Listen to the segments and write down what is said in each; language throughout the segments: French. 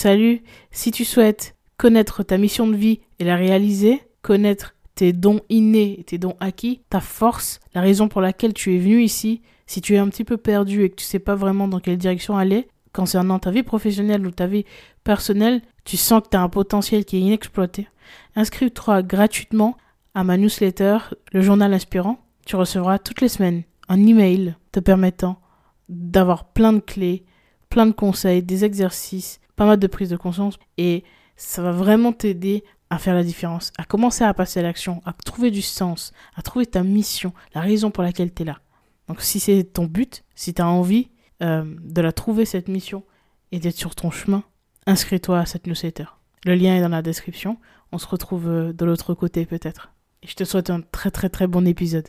Salut, si tu souhaites connaître ta mission de vie et la réaliser, connaître tes dons innés, tes dons acquis, ta force, la raison pour laquelle tu es venu ici, si tu es un petit peu perdu et que tu sais pas vraiment dans quelle direction aller, concernant ta vie professionnelle ou ta vie personnelle, tu sens que tu as un potentiel qui est inexploité, inscris-toi gratuitement à ma newsletter, le journal inspirant. Tu recevras toutes les semaines un email te permettant d'avoir plein de clés, plein de conseils, des exercices, pas mal de prise de conscience et ça va vraiment t'aider à faire la différence, à commencer à passer à l'action, à trouver du sens, à trouver ta mission, la raison pour laquelle tu es là. Donc si c'est ton but, si tu as envie euh, de la trouver, cette mission, et d'être sur ton chemin, inscris-toi à cette newsletter. Le lien est dans la description. On se retrouve euh, de l'autre côté peut-être. Et je te souhaite un très très très bon épisode.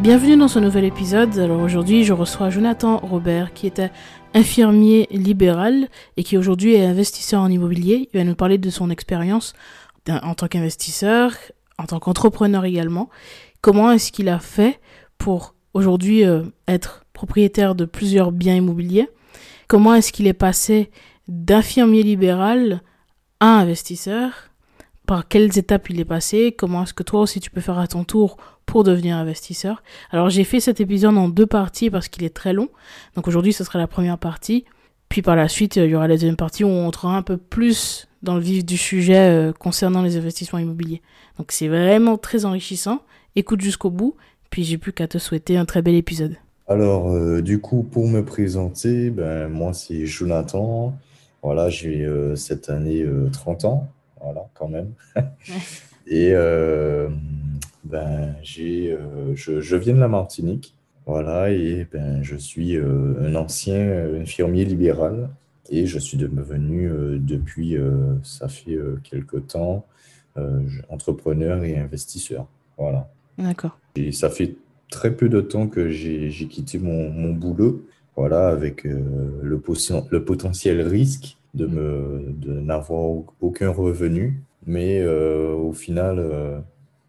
Bienvenue dans ce nouvel épisode. Alors aujourd'hui, je reçois Jonathan Robert qui était infirmier libéral et qui aujourd'hui est investisseur en immobilier. Il va nous parler de son expérience en tant qu'investisseur, en tant qu'entrepreneur également. Comment est-ce qu'il a fait pour aujourd'hui euh, être propriétaire de plusieurs biens immobiliers? Comment est-ce qu'il est passé d'infirmier libéral à investisseur? Par quelles étapes il est passé? Comment est-ce que toi aussi tu peux faire à ton tour pour devenir investisseur. Alors j'ai fait cet épisode en deux parties parce qu'il est très long. Donc aujourd'hui ce sera la première partie. Puis par la suite il y aura la deuxième partie où on entrera un peu plus dans le vif du sujet euh, concernant les investissements immobiliers. Donc c'est vraiment très enrichissant. Écoute jusqu'au bout. Puis j'ai plus qu'à te souhaiter un très bel épisode. Alors euh, du coup pour me présenter, ben, moi c'est Jonathan. Voilà j'ai euh, cette année 30 ans. Voilà quand même. Et ben, j'ai, euh, je, je, viens de la Martinique, voilà, et ben, je suis euh, un ancien euh, infirmier libéral et je suis devenu depuis, ça fait quelque temps, entrepreneur et investisseur. Voilà. D'accord. Et ça fait très peu de temps que j'ai quitté mon, mon, boulot, voilà, avec le, le, potentiel risque de, me, de n'avoir aucun revenu. Mais au final,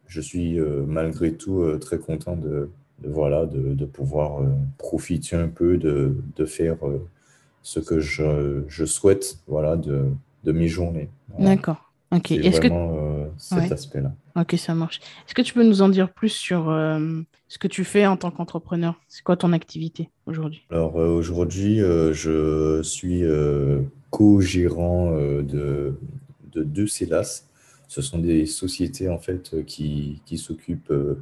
je suis euh, malgré tout euh, très content de, voilà, de, pouvoir euh, profiter un peu, de, faire ce que je, je, souhaite voilà, de, de mes journées. D'accord. Ok. Est-ce vraiment que... cet aspect-là. Ok, ça marche. Est-ce que tu peux nous en dire plus sur ce que tu fais en tant qu'entrepreneur? C'est quoi ton activité aujourd'hui? Alors aujourd'hui, je suis co-gérant de, de deux CELAS ce sont des sociétés en fait euh, qui, qui s'occupent. Euh,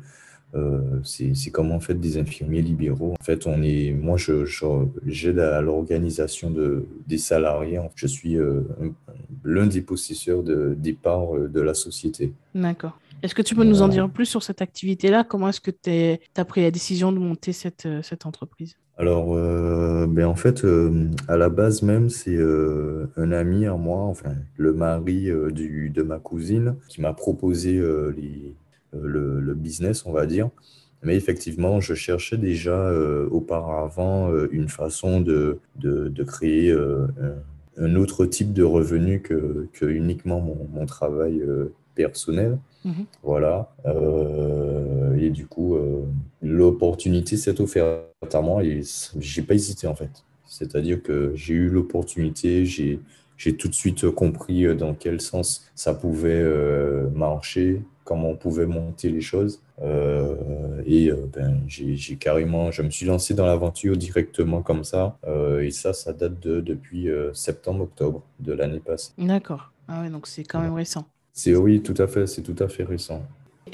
euh, c'est comme en fait des infirmiers libéraux. En fait, on est, moi, je, j'aide à l'organisation de, des salariés. Je suis l'un des possesseurs de, des parts de la société. D'accord. Est-ce que tu peux nous en dire plus sur cette activité-là? Comment est-ce que tu as pris la décision de monter cette, cette entreprise? Alors, euh, ben en fait, euh, à la base même, c'est euh, un ami à moi, enfin le mari du, de ma cousine, qui m'a proposé le, business, on va dire. Mais effectivement, je cherchais déjà auparavant une façon de, de, créer un autre type de revenu que, que uniquement mon travail personnel. Mhm. Voilà. Euh, et du coup, euh, l'opportunité s'est offerte à moi et j'ai pas hésité en fait. C'est-à-dire que j'ai eu l'opportunité, j'ai j'ai tout de suite compris euh, dans quel sens ça pouvait marcher, comment on pouvait monter les choses. et ben, j'ai carrément, je me suis lancé dans l'aventure directement comme ça. et ça, ça date de depuis septembre-octobre de l'année passée. D'accord. Ah ouais, donc c'est quand même récent. C'est oui, tout à fait, c'est tout à fait récent.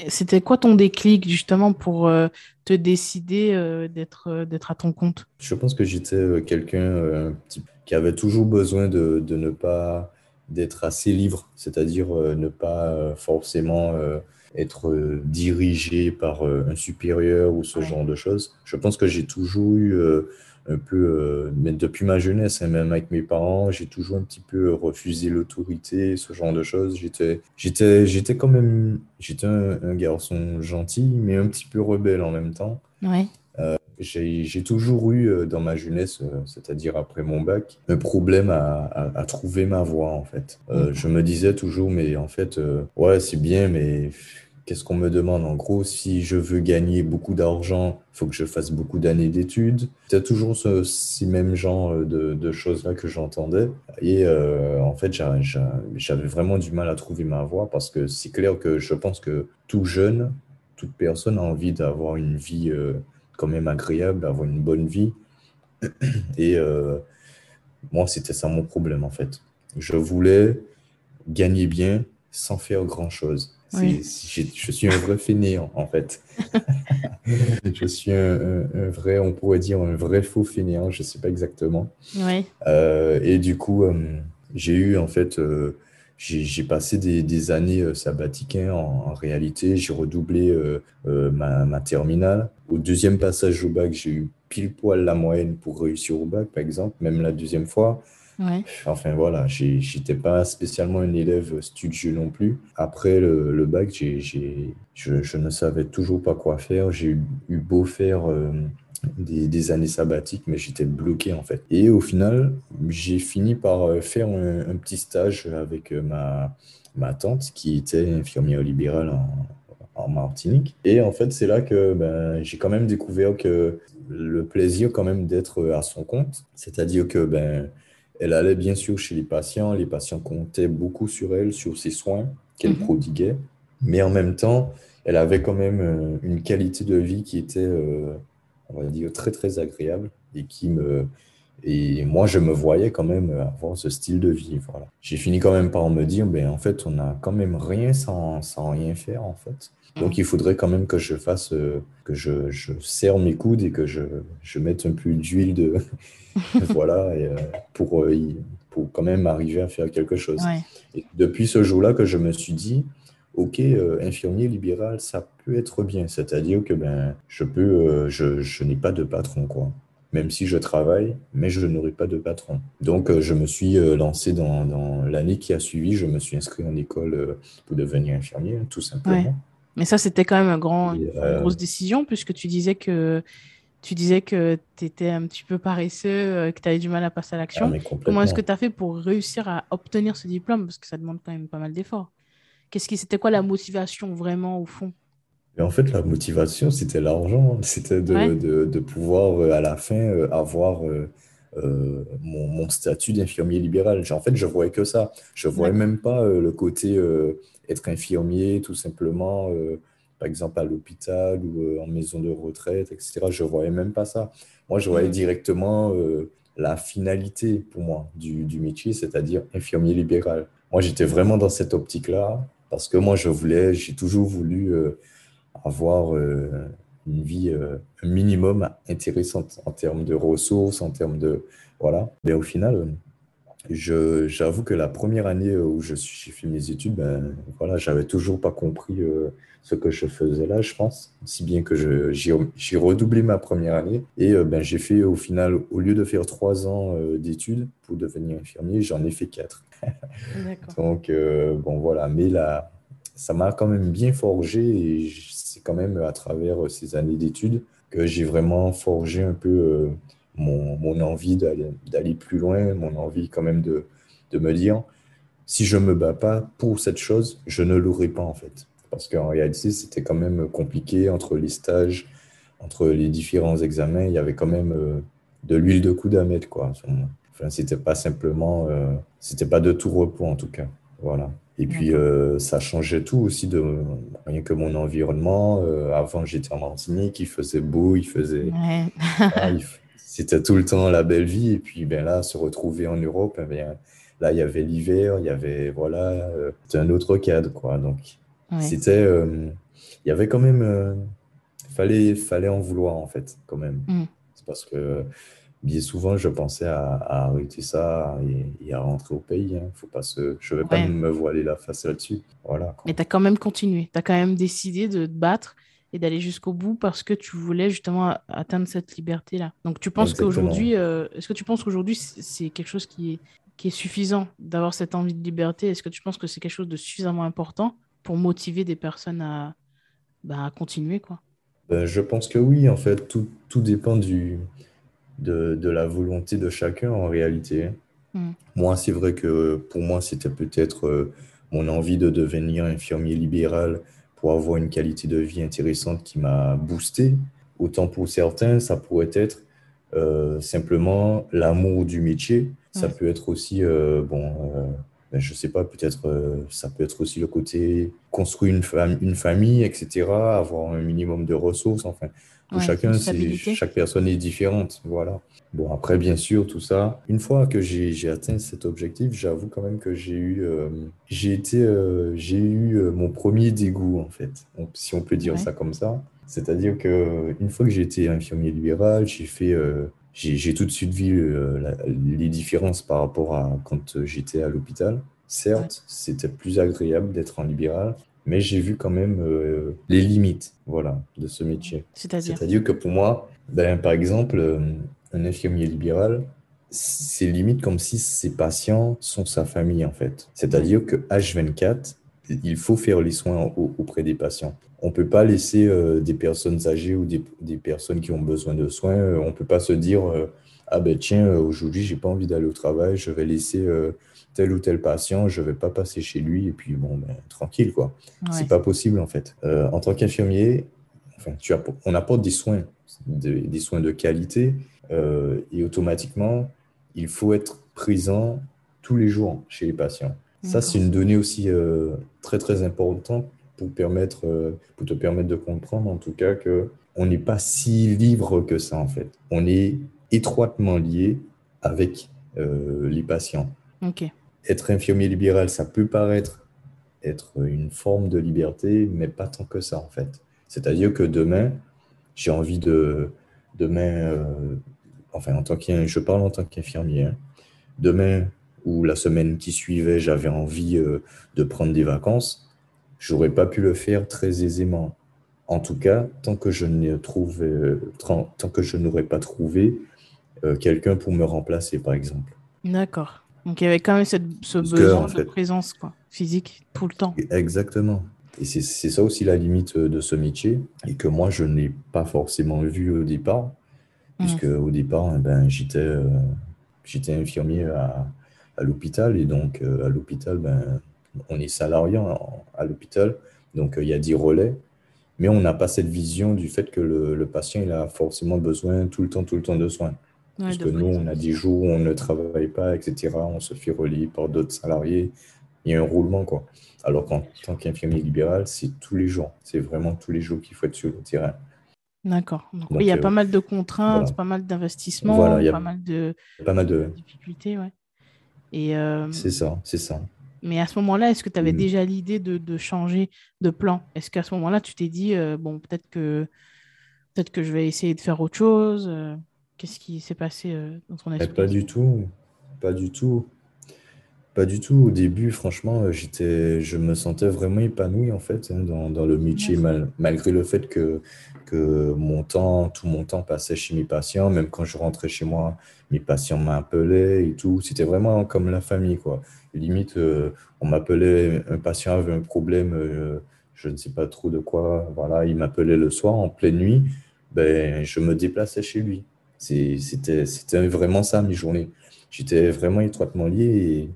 C'était quoi ton déclic justement pour euh, te décider euh, d'être euh, d'être à ton compte? Je pense que j'étais quelqu'un qui avait toujours besoin de, de, ne pas d'être assez libre, c'est-à-dire ne pas forcément être dirigé par un supérieur ou ce genre de choses. Je pense que j'ai toujours eu un peu, euh, mais depuis ma jeunesse, hein, même avec mes parents, j'ai toujours un petit peu refusé l'autorité, ce genre de choses. J'étais, j'étais, j'étais quand même, j'étais un, garçon gentil, mais un petit peu rebelle en même temps. Ouais. Euh, j'ai, j'ai toujours eu euh, dans ma jeunesse, c'est-à-dire après mon bac, un problème à, à, trouver ma voie en fait. Je me disais toujours, mais en fait, ouais, c'est bien, mais Qu'est-ce qu'on me demande en gros? Si je veux gagner beaucoup d'argent, il faut que je fasse beaucoup d'années d'études. C'était toujours ce, ces mêmes genres de, choses-là que j'entendais. Et euh, en fait, j'avais vraiment du mal à trouver ma voie parce que c'est clair que je pense que tout jeune, toute personne a envie d'avoir une vie euh, quand même agréable, d'avoir une bonne vie. Et euh, moi, c'était ça mon problème en fait. Je voulais gagner bien sans faire grand-chose je suis un vrai fainéant, en fait. je suis un, vrai, on pourrait dire un vrai faux fainéant, je ne sais pas exactement. Euh, et du coup, euh, j'ai eu, en fait, euh, j'ai passé des, années sabbatiques hein, en, réalité. J'ai redoublé ma, ma, terminale. Au deuxième passage au bac, j'ai eu pile poil la moyenne pour réussir au bac, par exemple, même la deuxième fois. Enfin voilà, j'étais pas spécialement un élève studieux non plus. Après le, bac, je, ne savais toujours pas quoi faire. J'ai eu, beau faire euh, des, des, années sabbatiques, mais j'étais bloqué en fait. Et au final, j'ai fini par euh, faire un, petit stage avec euh, ma, ma tante qui était infirmière libérale en, en Martinique. Et en fait, c'est là que ben, j'ai quand même découvert que le plaisir quand même d'être à son compte, c'est-à-dire que ben, elle allait bien sûr chez les patients, les patients comptaient beaucoup sur elle, sur ses soins qu'elle mhm. prodiguait, mais en même temps, elle avait quand même euh, une qualité de vie qui était, euh, on va dire, très très agréable et qui me... Et moi, je me voyais quand même avoir ce style de vie. Voilà. J'ai fini quand même par me dire, ben, en fait, on n'a quand même rien sans, sans rien faire, en fait. Donc, il faudrait quand même que je fasse, euh, que je, je, serre mes coudes et que je, je mette un peu d'huile de, voilà, et, euh, pour, euh, pour quand même arriver à faire quelque chose. Et depuis ce jour-là que je me suis dit, ok, infirmier libéral, ça peut être bien. C'est-à-dire que ben, je peux, je, je n'ai pas de patron, quoi. Même si je travaille, mais je n'aurai pas de patron. Donc, je me suis lancé dans, dans l'année qui a suivi. Je me suis inscrit en école pour devenir infirmier, tout simplement. Mais ça, c'était quand même un grand, une euh, grosse décision, puisque tu disais que tu disais que tu étais un petit peu paresseux, euh, que tu avais du mal à passer à l'action. Ah, Comment est-ce que tu as fait pour réussir à obtenir ce diplôme? Parce que ça demande quand même pas mal d'efforts. Qu'est-ce qui, c'était quoi la motivation vraiment au fond? En fait, la motivation, c'était l'argent. C'était de, de, de, pouvoir euh, à la fin avoir mon, mon, statut d'infirmier libéral. En fait, je voyais que ça. Je voyais même pas le côté être infirmier, tout simplement, euh, par exemple à l'hôpital ou euh, en maison de retraite, etc. Je ne voyais même pas ça. Moi, je voyais mm. directement euh, la finalité pour moi du, du métier, c'est-à-dire infirmier libéral. Moi, j'étais vraiment dans cette optique-là parce que moi, je voulais, j'ai toujours voulu avoir une vie un minimum intéressante en termes de ressources, en termes de... Voilà. Mais au final, j'avoue que la première année où j'ai fait mes études, ben, voilà, j'avais toujours pas compris euh, ce que je faisais là, je pense. Si bien que j'ai redoublé ma première année et euh, ben, j'ai fait au final, au lieu de faire trois ans euh, d'études pour devenir infirmier, j'en ai fait quatre. Donc, bon, voilà. Mais là, ça m'a quand même bien forgé et c'est quand même à travers ces années d'études que j'ai vraiment forgé un peu mon, mon envie d'aller plus loin, mon envie quand même de, de me dire, si je me bats pas pour cette chose, je ne l'aurai pas en fait. Parce qu'en réalité, c'était quand même compliqué entre les stages, entre les différents examens, il y avait quand même euh, de l'huile de coude à mettre, quoi. Enfin, c'était pas simplement, euh, c'était pas de tout repos en tout cas. Voilà. Et puis, euh, ça changeait tout aussi de rien que mon environnement. avant, j'étais en Martinique, il faisait beau, il faisait. Ah, c'était tout le temps la belle vie. Et puis ben là, se retrouver en Europe, bien, là, il y avait l'hiver, il y avait, voilà, euh, c'était un autre cadre, quoi. Donc, c'était, euh, il y avait quand même, euh, fallait, fallait en vouloir, en fait, quand même. Mm. C'est parce que bien souvent, je pensais à, arrêter ça et, à rentrer au pays. Hein. Faut pas se... Je ne vais pas me voiler la face là-dessus. Voilà, Mais tu as quand même continué. Tu as quand même décidé de te battre et d'aller jusqu'au bout parce que tu voulais justement atteindre cette liberté-là. Donc tu penses qu'aujourd'hui, euh, est-ce que tu penses qu'aujourd'hui c'est quelque chose qui est, qui est suffisant d'avoir cette envie de liberté? Est-ce que tu penses que c'est quelque chose de suffisamment important pour motiver des personnes à, bah, à continuer quoi? Ben, Je pense que oui, en fait, tout, tout dépend du, de, de, la volonté de chacun en réalité. Hmm. Moi, c'est vrai que pour moi, c'était peut-être euh, mon envie de devenir infirmier libéral pour avoir une qualité de vie intéressante qui m'a boosté. Autant pour certains, ça pourrait être euh, simplement l'amour du métier. Ça peut être aussi, euh, bon, ben, je sais pas, peut-être, ça peut être aussi le côté construire une, une famille, etc., avoir un minimum de ressources, enfin. Chacun, chaque personne est différente. Voilà. Bon, après, bien sûr, tout ça. Une fois que j'ai atteint cet objectif, j'avoue quand même que j'ai eu, euh, j'ai été, euh, j'ai eu euh, mon premier dégoût, en fait, si on peut dire ça comme ça. C'est-à-dire que une fois que j'ai été infirmier libéral, j'ai fait, j'ai tout de suite vu les différences par rapport à quand j'étais à l'hôpital. Certes, c'était plus agréable d'être en libéral, mais j'ai vu quand même euh, les limites voilà, de ce métier. C'est-à-dire que pour moi, ben, par exemple, euh, un infirmier libéral, c'est limite comme si ses patients sont sa famille en fait. C'est-à-dire que H24, il faut faire les soins auprès des patients. On ne peut pas laisser euh, des personnes âgées ou des, des, personnes qui ont besoin de soins, on ne peut pas se dire ah ben tiens, aujourd'hui, j'ai pas envie d'aller au travail, je vais laisser tel ou tel patient, je ne vais pas passer chez lui et puis bon, ben, tranquille, quoi. C'est pas possible, en fait. Euh, en tant qu'infirmier, enfin, tu on apporte des soins, des, soins de qualité euh, et automatiquement, il faut être présent tous les jours chez les patients. Ça, c'est une donnée aussi euh, très, très importante pour, permettre, pour te permettre de comprendre, en tout cas, que on n'est pas si libre que ça, en fait. On est étroitement lié avec les patients. Ok être infirmier libéral, ça peut paraître être une forme de liberté, mais pas tant que ça en fait. C'est-à-dire que demain, j'ai envie de demain, euh, enfin en tant que je parle en tant qu'infirmier. Hein. demain ou la semaine qui suivait, j'avais envie euh, de prendre des vacances, j'aurais pas pu le faire très aisément. En tout cas, tant que je trouvé, tant que je n'aurais pas trouvé euh, quelqu'un pour me remplacer, par exemple. D'accord. Donc il y avait quand même ce besoin de présence quoi, physique tout le temps. Exactement. Et c'est ça aussi la limite euh, de ce métier, et que moi je n'ai pas forcément vu au départ, mmh. puisque au départ, eh ben, j'étais euh, infirmier à, à l'hôpital, et donc euh, à l'hôpital, ben, on est salarié à l'hôpital, donc il y a 10 relais, mais on n'a pas cette vision du fait que le, le, patient il a forcément besoin tout le temps, tout le temps de soins. Parce que nous, on a des jours où on ne travaille pas, etc. On se fait relier par d'autres salariés. Il y a un roulement, quoi. Alors qu'en tant qu'infirmier libéral, c'est tous les jours. C'est vraiment tous les jours qu'il faut être sur le terrain. D'accord. il y a euh, pas mal de contraintes, pas mal d'investissements, pas, mal de, pas mal de difficultés. Ouais. Et euh, C'est ça, c'est ça. Mais à ce moment-là, est-ce que tu avais mm. déjà l'idée de, de, changer de plan? Est-ce qu'à ce, moment-là, tu t'es dit, euh, bon, peut-être que, peut que je vais essayer de faire autre chose Qu'est-ce qui s'est passé euh, dans ton esprit Pas du tout. Pas du tout. Pas du tout. Au début, franchement, euh, j'étais, je me sentais vraiment épanoui en fait hein, dans, dans, le métier, malgré le fait que, que mon temps, tout mon temps passait chez mes patients. Même quand je rentrais chez moi, mes patients m'appelaient et tout. C'était vraiment comme la famille, quoi. Limite, euh, on m'appelait, un patient avait un problème, je ne sais pas trop de quoi. Voilà, il m'appelait le soir en pleine nuit. Ben, je me déplaçais chez lui. C'était vraiment ça, mes journées. J'étais vraiment étroitement lié.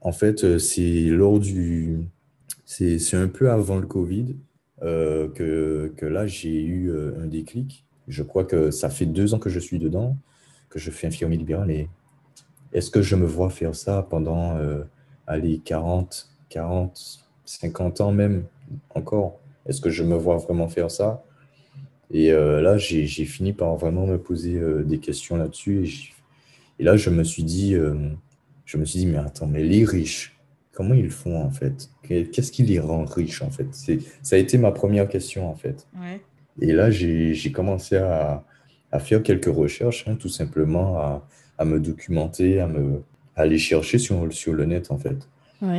En fait, euh, c'est lors du. C'est un peu avant le Covid euh, que, là, j'ai eu euh, un déclic. Je crois que ça fait deux ans que je suis dedans, que je fais infirmier libéral. Et est-ce que je me vois faire ça pendant, allez, 40, 40, 50 ans même encore? Est-ce que je me vois vraiment faire ça? Et euh, là, j'ai fini par vraiment me poser euh, des questions là-dessus. Et, là, je me suis dit, euh, je me suis dit, mais attends, mais les riches, comment ils font en fait? Qu'est-ce qui les rend riches en fait? Ça a été ma première question en fait. Et là, j'ai commencé à, à faire quelques recherches, hein, tout simplement à, à, me documenter, à me à aller chercher sur, sur le net en fait.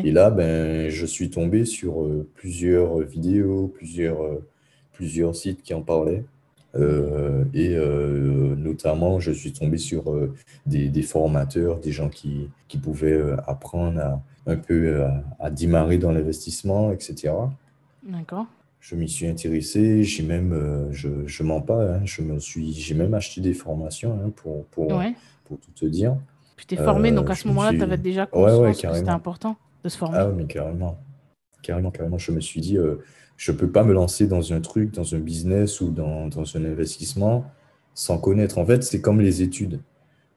Et là, ben, je suis tombé sur plusieurs vidéos, plusieurs, plusieurs sites qui en parlaient. Euh, et notamment, je suis tombé sur des, des, formateurs, des gens qui, qui pouvaient apprendre à, un peu à, à démarrer dans l'investissement, etc. D'accord. Je m'y suis intéressé, j'ai même, je, je mens pas, hein, je me suis, j'ai même acheté des formations hein, pour, pour, pour tout te dire. Tu t'es formé, donc à ce moment-là, tu avais déjà conscience que c'était important de se former. Ah, mais carrément. Carrément, carrément. Je me suis dit, euh, je ne peux pas me lancer dans un truc, dans un business ou dans, dans un investissement sans connaître. En fait, c'est comme les études.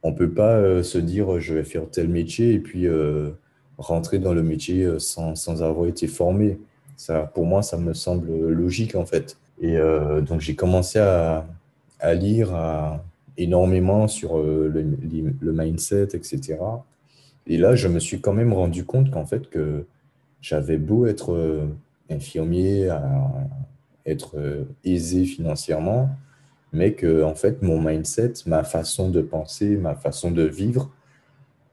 On ne peut pas euh, se dire, je vais faire tel métier et puis euh, rentrer dans le métier sans, sans, avoir été formé. Ça, pour moi, ça me semble logique, en fait. Et donc, j'ai commencé à, à lire énormément sur le, le mindset, etc. Et là, je me suis quand même rendu compte qu'en fait, que j'avais beau être infirmier, être euh, aisé financièrement, mais que en fait, mon mindset, ma façon de penser, ma façon de vivre,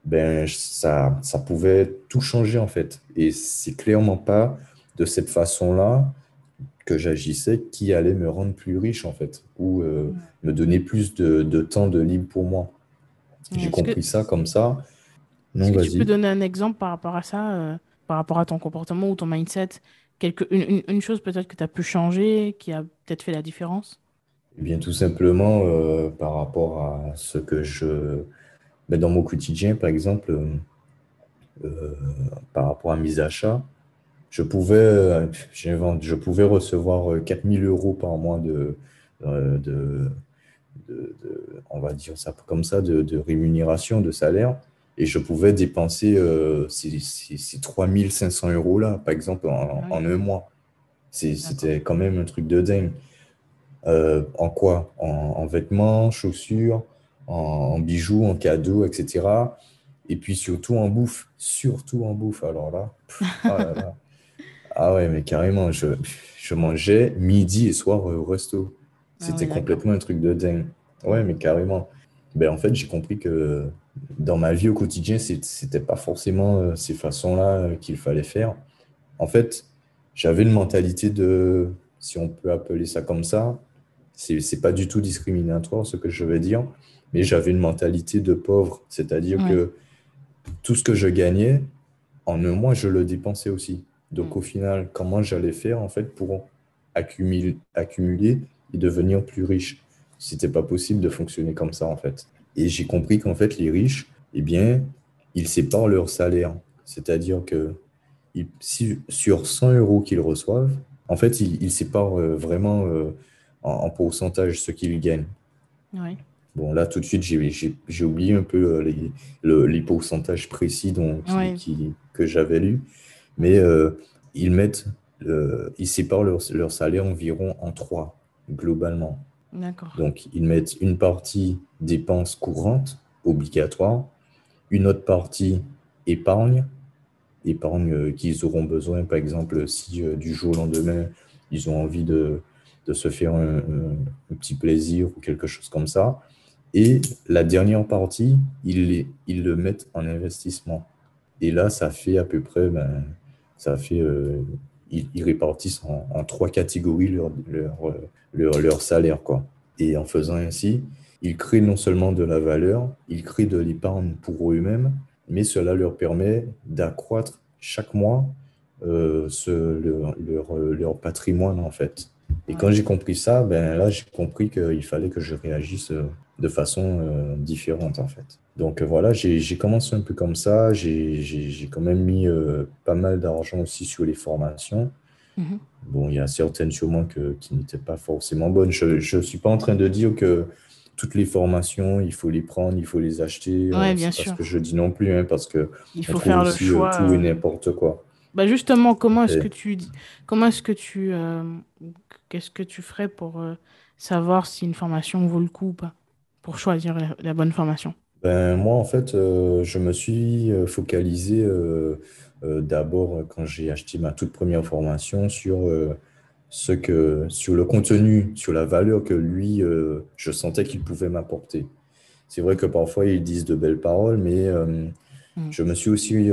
ben, ça, ça pouvait tout changer en fait. Et c'est clairement pas de cette façon-là que j'agissais qui allait me rendre plus riche en fait, ou euh, me donner plus de, de, temps de libre pour moi. J'ai compris ça comme ça. Est-ce que tu peux donner un exemple par rapport à ça, euh, par rapport à ton comportement ou ton mindset? Quelque, une, une, chose peut-être que tu as pu changer, qui a peut-être fait la différence? Eh bien, tout simplement euh, par rapport à ce que je. Ben, dans mon quotidien, par exemple, euh, par rapport à mes achats, je pouvais, je pouvais recevoir 4000 euros par mois de, de, de, on va dire ça comme ça, de, rémunération, de salaire et je pouvais dépenser euh, ces, ces, 3500 euros-là, par exemple, en, ah un mois. C'était quand même un truc de dingue. Euh, en quoi? En, vêtements, chaussures, en, bijoux, en cadeaux, etc. Et puis surtout en bouffe. Surtout en bouffe. Alors là, ah, ah ouais, mais carrément, je, je mangeais midi et soir au resto. Ah C'était complètement un truc de dingue. Ouais, mais carrément. Ben, en fait, j'ai compris que dans ma vie au quotidien, c'était pas forcément euh, ces façons-là euh, qu'il fallait faire. En fait, j'avais une mentalité de, si on peut appeler ça comme ça, c'est pas du tout discriminatoire ce que je vais dire, mais j'avais une mentalité de pauvre, c'est-à-dire que tout ce que je gagnais, en un mois, je le dépensais aussi. Donc mm. au final, comment j'allais faire en fait pour accumuler, accumuler et devenir plus riche? C'était pas possible de fonctionner comme ça en fait. Et j'ai compris qu'en fait, les riches, eh bien, ils séparent leur salaire. C'est-à-dire que sur 100 euros qu'ils reçoivent, en fait, ils, séparent euh, vraiment euh, en, pourcentage ce qu'ils gagnent. Bon, là, tout de suite, j'ai oublié un peu euh, les, les, pourcentages précis dont, que j'avais lus. Mais ils mettent, ils séparent leur, leur salaire environ en trois, globalement. Donc, ils mettent une partie dépenses courantes obligatoires, une autre partie épargne, épargne euh, qu'ils auront besoin, par exemple, si euh, du jour au lendemain, ils ont envie de, de se faire un, petit plaisir ou quelque chose comme ça. Et la dernière partie, ils, ils le mettent en investissement. Et là, ça fait à peu près, ben, ça fait, euh, ils, répartissent en, trois catégories leur, leur, leur, leur, salaire. Quoi. Et en faisant ainsi, ils créent non seulement de la valeur, ils créent de l'épargne pour eux-mêmes, mais cela leur permet d'accroître chaque mois euh, ce, leur, leur, patrimoine en fait. Et quand j'ai compris ça, ben là j'ai compris qu'il fallait que je réagisse euh, de façon euh, différente en fait. Donc voilà, j'ai commencé un peu comme ça, j'ai quand même mis pas mal d'argent aussi sur les formations. Mhm. Bon, il y a certaines sûrement que, qui n'étaient pas forcément bonnes. Je ne suis pas en train de dire que toutes les formations, il faut les prendre, il faut les acheter. Ouais, bien sûr. Parce que je dis non plus, hein, parce que il faut faire le euh, choix. tout et euh. n'importe quoi. Bah justement, comment est-ce que tu, comment est-ce que tu, euh, qu'est-ce que tu ferais pour savoir si une formation vaut le coup ou pas, pour choisir la, bonne formation ben, moi, en fait, je me suis focalisé d'abord quand j'ai acheté ma toute première formation sur ce que, sur le contenu, sur la valeur que lui, euh, je sentais qu'il pouvait m'apporter. C'est vrai que parfois, ils disent de belles paroles, mais mm. je me suis aussi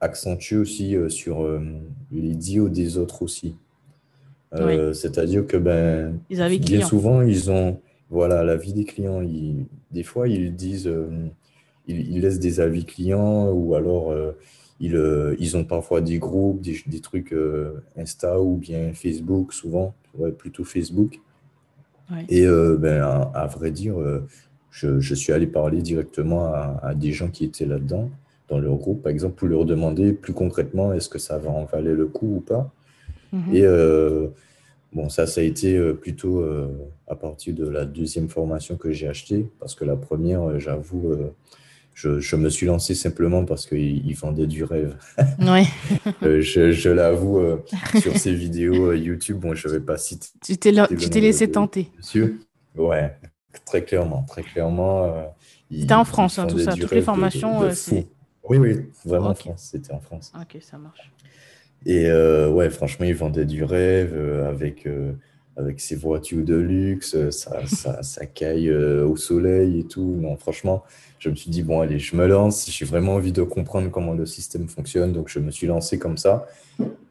accentué aussi sur les dires des autres aussi. C'est-à-dire que ben, bien souvent, ils ont voilà, la vie des clients. des fois, ils disent, ils, laissent des avis clients ou alors ils, euh, ils ont parfois des groupes, des, des trucs euh, Insta ou bien Facebook, souvent, ouais, plutôt Facebook. Et euh, ben, à, vrai dire, je, je, suis allé parler directement à, à des gens qui étaient là-dedans, dans leur groupe, par exemple, pour leur demander plus concrètement est-ce que ça va en valer le coup ou pas. Mhm. Et bon, ça, ça a été plutôt à partir de la deuxième formation que j'ai achetée, parce que la première, j'avoue, je, me suis lancé simplement parce qu'il vendait du rêve. Ouais. Euh, je, l'avoue, euh, sur ces vidéos euh, YouTube, bon, je ne vais pas citer. Tu t'es laissé tenter. Monsieur Ouais, très clairement. Très clairement. C'était en France, hein, tout ça. Toutes les formations. oui, oui, vraiment en France. C'était en France. Ok, ça marche. Et ouais, franchement, il vendait du rêve avec avec ses voitures de luxe, ça, ça, ça caille au soleil et tout. Non, franchement, je me suis dit, bon, allez, je me lance. J'ai vraiment envie de comprendre comment le système fonctionne. Donc, je me suis lancé comme ça.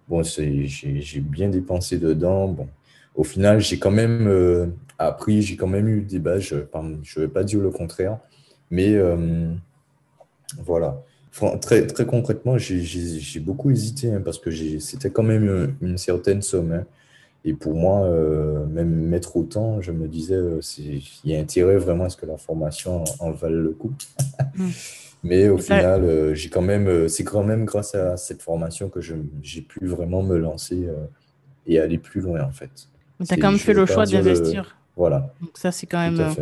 Bon, j'ai bien dépensé dedans. Bon, au final, j'ai quand même euh, appris, j'ai quand même eu des bases. Je ne vais pas dire le contraire. Mais euh, voilà. Très, très concrètement, j'ai beaucoup hésité hein, parce que c'était quand même une, certaine somme. Hein. Et pour moi, euh, même mettre autant, je me disais, euh, il y a intérêt vraiment à ce que la formation en, vale le coup. Mm. Mais au final, euh, j'ai quand même, c'est quand même grâce à cette formation que j'ai pu vraiment me lancer et aller plus loin en fait. Tu as quand même fait le choix d'investir. Voilà. Donc ça, c'est quand même,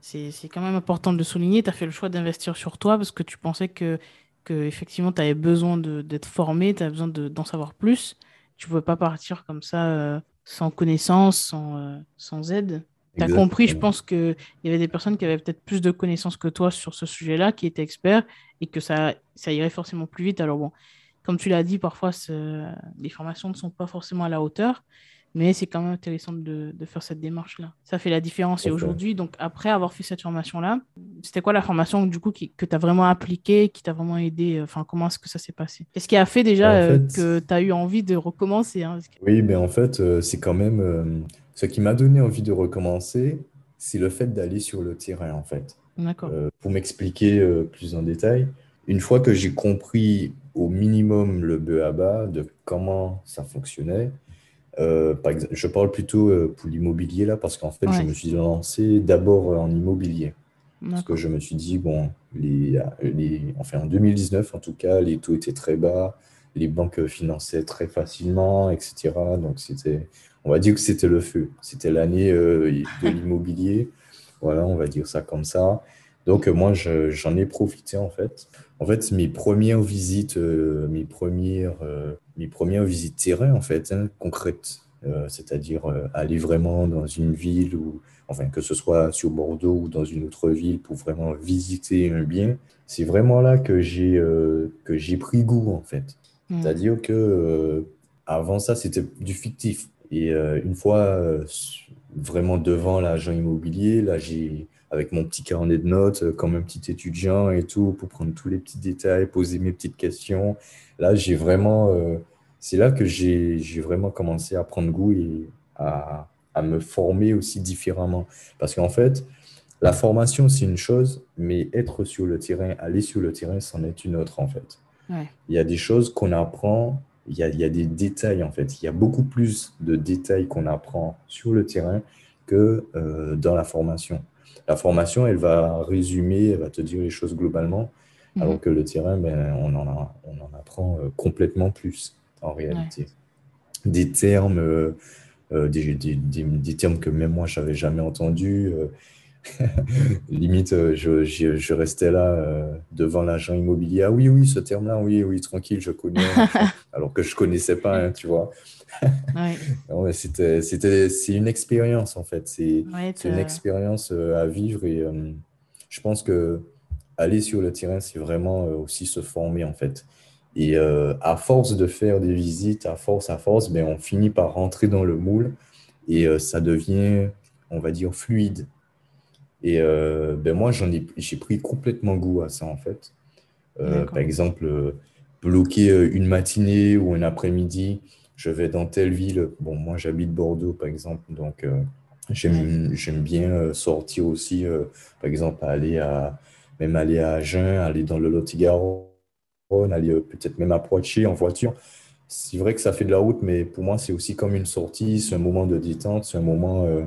c'est quand même important de souligner. Tu as fait le choix d'investir sur toi parce que tu pensais que, que effectivement, tu avais besoin d'être formé, tu avais besoin d'en savoir plus. Tu ne pouvais pas partir comme ça sans connaissance, sans, euh, sans aide. Tu as compris, je pense qu'il y avait des personnes qui avaient peut-être plus de connaissances que toi sur ce sujet-là, qui étaient experts, et que ça, ça irait forcément plus vite. Alors bon, comme tu l'as dit, parfois, les formations ne sont pas forcément à la hauteur, mais c'est quand même intéressant de, de faire cette démarche-là. Ça fait la différence. Et aujourd'hui, donc après avoir fait cette formation-là, c'était quoi la formation du coup qui, que tu as vraiment appliquée, qui t'a vraiment aidé Enfin, comment est-ce que ça s'est passé? Qu'est-ce qui a fait déjà euh, que tu as eu envie de recommencer hein? Oui, mais en fait, euh, c'est quand même euh, ce qui m'a donné envie de recommencer, c'est le fait d'aller sur le terrain en fait. D'accord. pour m'expliquer plus en détail, une fois que j'ai compris au minimum le BABA de comment ça fonctionnait, euh, par exemple, je parle plutôt euh, pour l'immobilier là, parce qu'en fait, je me suis lancé d'abord en immobilier. Parce que je me suis dit, bon, les, les, enfin, en 2019, en tout cas, les taux étaient très bas, les banques finançaient très facilement, etc. Donc, c'était, on va dire que c'était le feu. C'était l'année euh, de l'immobilier. Voilà, on va dire ça comme ça. Donc, moi, j'en ai profité, en fait. En fait, mes premières visites, euh, mes, premières, euh, mes premières visites terrain, en fait, hein, concrètes, euh, c'est-à-dire aller vraiment dans une ville, ou, enfin, que ce soit sur Bordeaux ou dans une autre ville pour vraiment visiter un bien, c'est vraiment là que j'ai que j'ai pris goût, en fait. Hmm. C'est-à-dire que avant ça, c'était du fictif. Et une fois vraiment devant l'agent immobilier, là, j'ai avec mon petit carnet de notes, euh, comme un petit étudiant et tout, pour prendre tous les petits détails, poser mes petites questions. Là, j'ai vraiment, euh, c'est là que j'ai vraiment commencé à prendre goût et à, à me former aussi différemment. Parce qu'en fait, la formation, c'est une chose, mais être sur le terrain, aller sur le terrain, c'en est une autre, en fait. Il y a des choses qu'on apprend, il y, a, il y a des détails, en fait. Il y a beaucoup plus de détails qu'on apprend sur le terrain que euh, dans la formation. La formation, elle va résumer, elle va te dire les choses globalement, mhm. alors que le terrain, ben, on, en on en apprend euh, complètement plus en réalité. Des termes, euh, euh, des, des, des, termes que même moi, je n'avais jamais entendus. Limite, je, je, je, restais là devant l'agent immobilier. Ah oui, oui, ce terme-là, oui, oui, tranquille, je connais. alors que je ne connaissais pas, hein, tu vois. c'était, c'était, c'est une expérience en fait. C'est, une expérience euh, à vivre et euh, je pense que aller sur le terrain, c'est vraiment euh, aussi se former en fait. Et euh, à force de faire des visites, à force, à force, ben, on finit par rentrer dans le moule et euh, ça devient, on va dire, fluide. Et euh, ben moi, j'en ai, j'ai pris complètement goût à ça, en fait. par exemple, bloquer une matinée ou un après-midi, je vais dans telle ville. Bon, moi, j'habite Bordeaux, par exemple, donc j'aime, j'aime bien sortir aussi, par exemple, aller à, même aller à Agen, aller dans le Lot-et-Garonne aller peut-être même à Poitiers en voiture. C'est vrai que ça fait de la route, mais pour moi, c'est aussi comme une sortie, c'est un moment de détente, c'est un moment euh,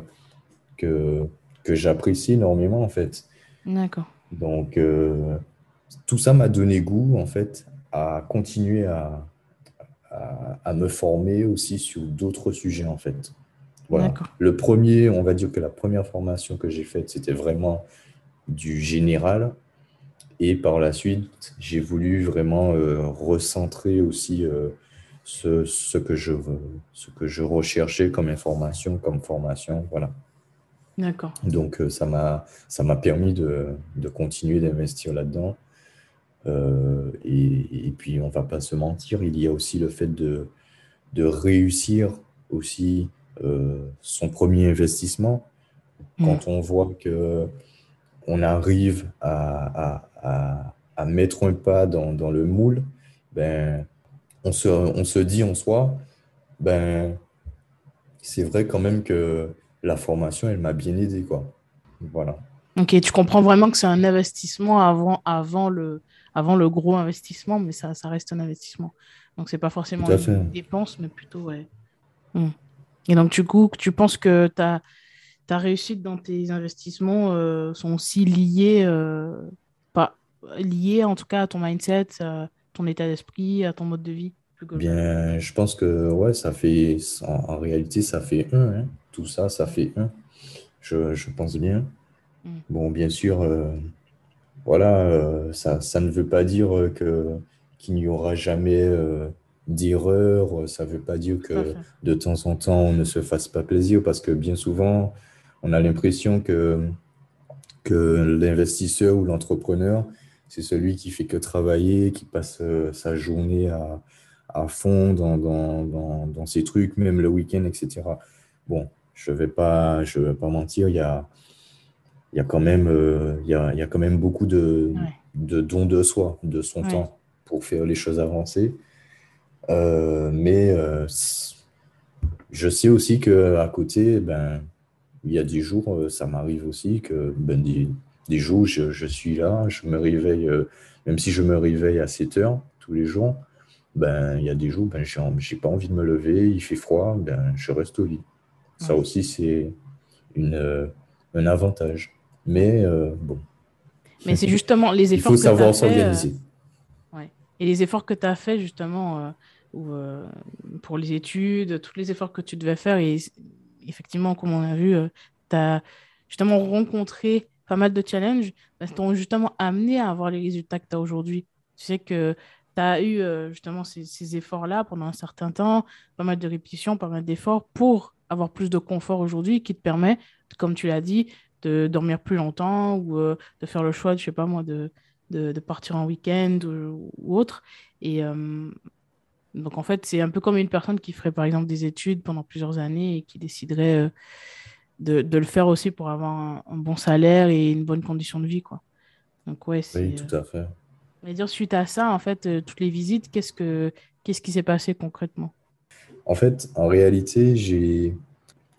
que, que j'apprécie énormément, en fait. D'accord. Donc, euh, tout ça m'a donné goût, en fait, à continuer à, à, me former aussi sur d'autres sujets, en fait. Voilà. Le premier, on va dire que la première formation que j'ai faite, c'était vraiment du général. Et par la suite, j'ai voulu vraiment euh, recentrer aussi euh, ce, ce, que je, ce que je recherchais comme information, comme formation. Voilà. D'accord. Donc, euh, ça m'a ça m'a permis de, de continuer d'investir là-dedans. Et, et, puis, on ne va pas se mentir, il y a aussi le fait de, de réussir aussi son premier investissement. Quand mmh. on voit que on arrive à, à, mettre un pas dans, dans, le moule, ben, on, se, on se dit en soi, ben, c'est vrai quand même que la formation, elle m'a bien aidé. Quoi. Voilà. Ok, tu comprends vraiment que c'est un investissement avant, avant, le, avant le gros investissement, mais ça, ça reste un investissement. Donc, c'est pas forcément une dépense, mais plutôt, ouais. Hmm. Et donc, du coup, tu penses que ta, ta réussite dans tes investissements euh, sont aussi liées euh, lié en tout cas à ton mindset, à ton état d'esprit, à ton mode de vie Bien, je pense que ouais, ça fait, en, réalité, ça fait un. Hein. Tout ça, ça fait un. Je, je pense bien. Mm. Bon, bien sûr, euh, voilà, euh, ça, ça ne veut pas dire que qu'il n'y aura jamais euh, d'erreur. Ça ne veut pas dire que de temps en temps, on ne se fasse pas plaisir parce que bien souvent, on a l'impression que, que l'investisseur ou l'entrepreneur, c'est celui qui fait que travailler, qui passe euh, sa journée à, à fond dans, dans, dans, dans, ses trucs, même le week-end, etc. Bon, je ne vais, pas, je vais pas mentir, il y a, il y, a quand même, euh, il y, a, il y a quand même beaucoup de, de dons de soi, de son temps pour faire les choses avancer. Euh, mais je sais aussi qu'à côté, ben, il y a des jours, ça m'arrive aussi que ben, des, des jours, je, je, suis là, je me réveille, euh, même si je me réveille à 7 heures tous les jours, ben, il y a des jours, ben, j'ai pas envie de me lever, il fait froid, ben, je reste au lit. Ça aussi, c'est une, euh, un avantage. Mais euh, bon. Mais c'est justement les efforts Il faut savoir s'organiser. Ouais. Et les efforts que tu as fait justement pour les études, tous les efforts que tu devais faire, et effectivement, comme on a vu, tu as justement rencontré pas mal de challenges bah, t'ont justement amené à avoir les résultats que tu as aujourd'hui. Tu sais que tu as eu euh, justement ces, efforts-là pendant un certain temps, pas mal de répétitions, pas mal d'efforts pour avoir plus de confort aujourd'hui qui te permet, comme tu l'as dit, de dormir plus longtemps ou euh, de faire le choix, je sais pas moi, de, de, partir en week-end ou, autre. Et euh, donc en fait, c'est un peu comme une personne qui ferait par exemple des études pendant plusieurs années et qui déciderait de, de, le faire aussi pour avoir un, bon salaire et une bonne condition de vie. Quoi. Donc, ouais, c'est. Oui, tout à fait. Mais dire, suite à ça, en fait, euh, toutes les visites, qu'est-ce, que, qu'est-ce qui s'est passé concrètement? En fait, en réalité, j'ai,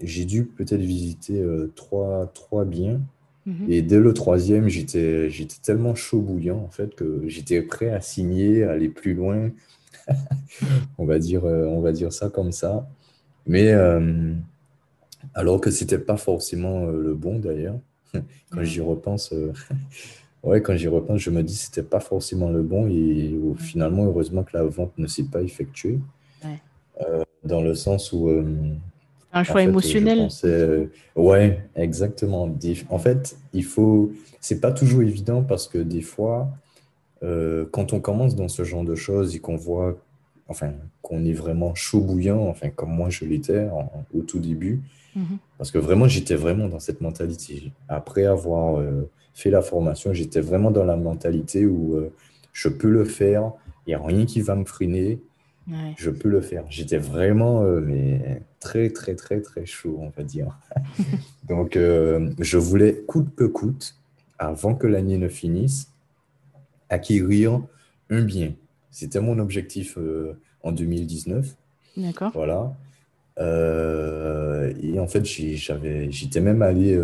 j'ai dû peut-être visiter euh, trois, trois biens. Mhm. Et dès le troisième, j'étais, j'étais tellement chaud bouillant, en fait, que j'étais prêt à signer, à aller plus loin. on, va dire, euh, on va dire ça comme ça. Mais alors que c'était pas forcément euh, le bon d'ailleurs. Quand j'y repense, euh, ouais, quand j'y repense, je me dis que c'était pas forcément le bon et finalement, heureusement que la vente ne s'est pas effectuée. Euh, dans le sens où. un choix émotionnel. ouais, exactement. En fait, il faut. C'est pas toujours évident parce que des fois, quand on commence dans ce genre de choses et qu'on voit, enfin, qu'on est vraiment chaud bouillant, enfin, comme moi je l'étais au tout début, Mhm. Parce que vraiment, j'étais vraiment dans cette mentalité. Après avoir euh, fait la formation, j'étais vraiment dans la mentalité où euh, je peux le faire, Il n'y a rien qui va me freiner. Je peux le faire. J'étais vraiment euh, mais très, très, très, très chaud, on va dire. Donc, euh, je voulais coûte que coûte, avant que l'année ne finisse, acquérir un bien. C'était mon objectif euh, en 2019. D'accord. Voilà. et en fait, j'étais même allé